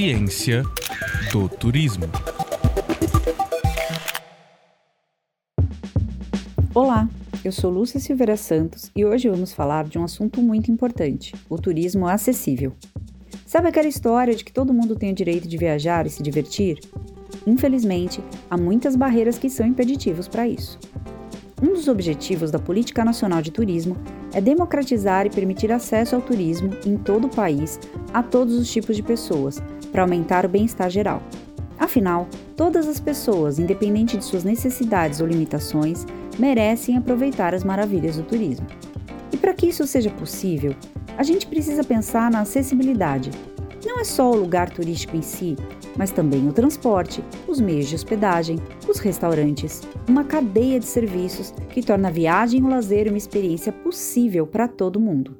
Ciência do Turismo. Olá, eu sou Lúcia Silveira Santos e hoje vamos falar de um assunto muito importante: o turismo acessível. Sabe aquela história de que todo mundo tem o direito de viajar e se divertir? Infelizmente, há muitas barreiras que são impeditivos para isso. Um dos objetivos da Política Nacional de Turismo é democratizar e permitir acesso ao turismo em todo o país a todos os tipos de pessoas, para aumentar o bem-estar geral. Afinal, todas as pessoas, independente de suas necessidades ou limitações, merecem aproveitar as maravilhas do turismo. E para que isso seja possível, a gente precisa pensar na acessibilidade. Não é só o lugar turístico em si, mas também o transporte, os meios de hospedagem, os restaurantes, uma cadeia de serviços que torna a viagem e o lazer uma experiência possível para todo mundo.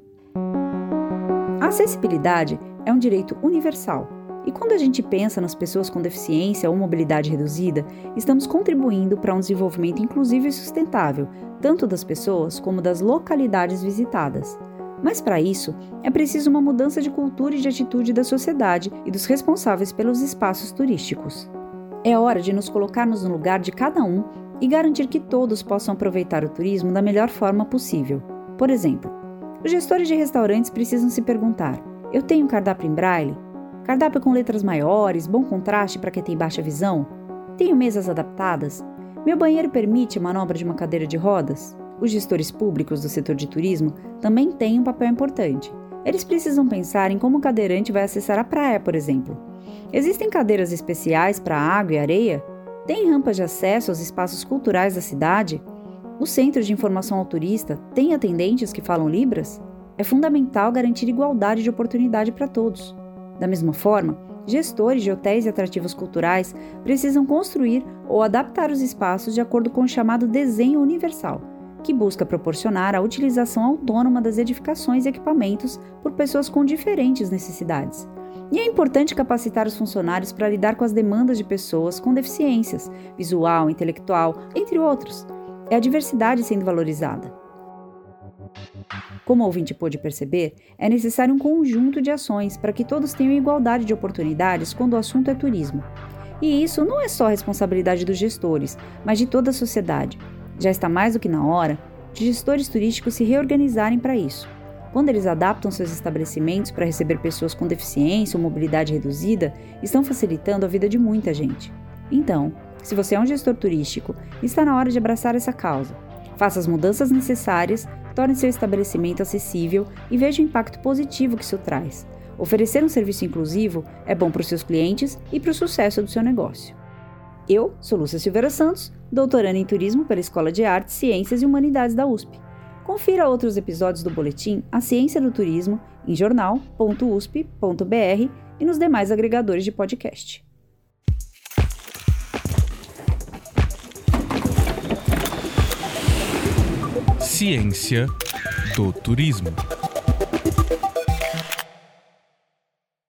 A acessibilidade é um direito universal. E quando a gente pensa nas pessoas com deficiência ou mobilidade reduzida, estamos contribuindo para um desenvolvimento inclusivo e sustentável, tanto das pessoas como das localidades visitadas. Mas para isso, é preciso uma mudança de cultura e de atitude da sociedade e dos responsáveis pelos espaços turísticos. É hora de nos colocarmos no lugar de cada um e garantir que todos possam aproveitar o turismo da melhor forma possível. Por exemplo, os gestores de restaurantes precisam se perguntar: eu tenho cardápio em braille? Cardápio com letras maiores, bom contraste para quem tem baixa visão? Tenho mesas adaptadas? Meu banheiro permite a manobra de uma cadeira de rodas? Os gestores públicos do setor de turismo também têm um papel importante. Eles precisam pensar em como o cadeirante vai acessar a praia, por exemplo. Existem cadeiras especiais para água e areia? Tem rampas de acesso aos espaços culturais da cidade? O Centro de Informação ao Turista tem atendentes que falam Libras? É fundamental garantir igualdade de oportunidade para todos. Da mesma forma, gestores de hotéis e atrativos culturais precisam construir ou adaptar os espaços de acordo com o chamado desenho universal, que busca proporcionar a utilização autônoma das edificações e equipamentos por pessoas com diferentes necessidades. E é importante capacitar os funcionários para lidar com as demandas de pessoas com deficiências, visual, intelectual, entre outros. É a diversidade sendo valorizada. Como o ouvinte pôde perceber, é necessário um conjunto de ações para que todos tenham igualdade de oportunidades quando o assunto é turismo. E isso não é só responsabilidade dos gestores, mas de toda a sociedade. Já está mais do que na hora de gestores turísticos se reorganizarem para isso. Quando eles adaptam seus estabelecimentos para receber pessoas com deficiência ou mobilidade reduzida, estão facilitando a vida de muita gente. Então, se você é um gestor turístico, está na hora de abraçar essa causa. Faça as mudanças necessárias, torne seu estabelecimento acessível e veja o impacto positivo que isso traz. Oferecer um serviço inclusivo é bom para os seus clientes e para o sucesso do seu negócio. Eu sou Lúcia Silveira Santos, doutoranda em turismo pela Escola de Artes, Ciências e Humanidades da USP. Confira outros episódios do boletim A Ciência do Turismo em jornal.usp.br e nos demais agregadores de podcast. Ciência do Turismo.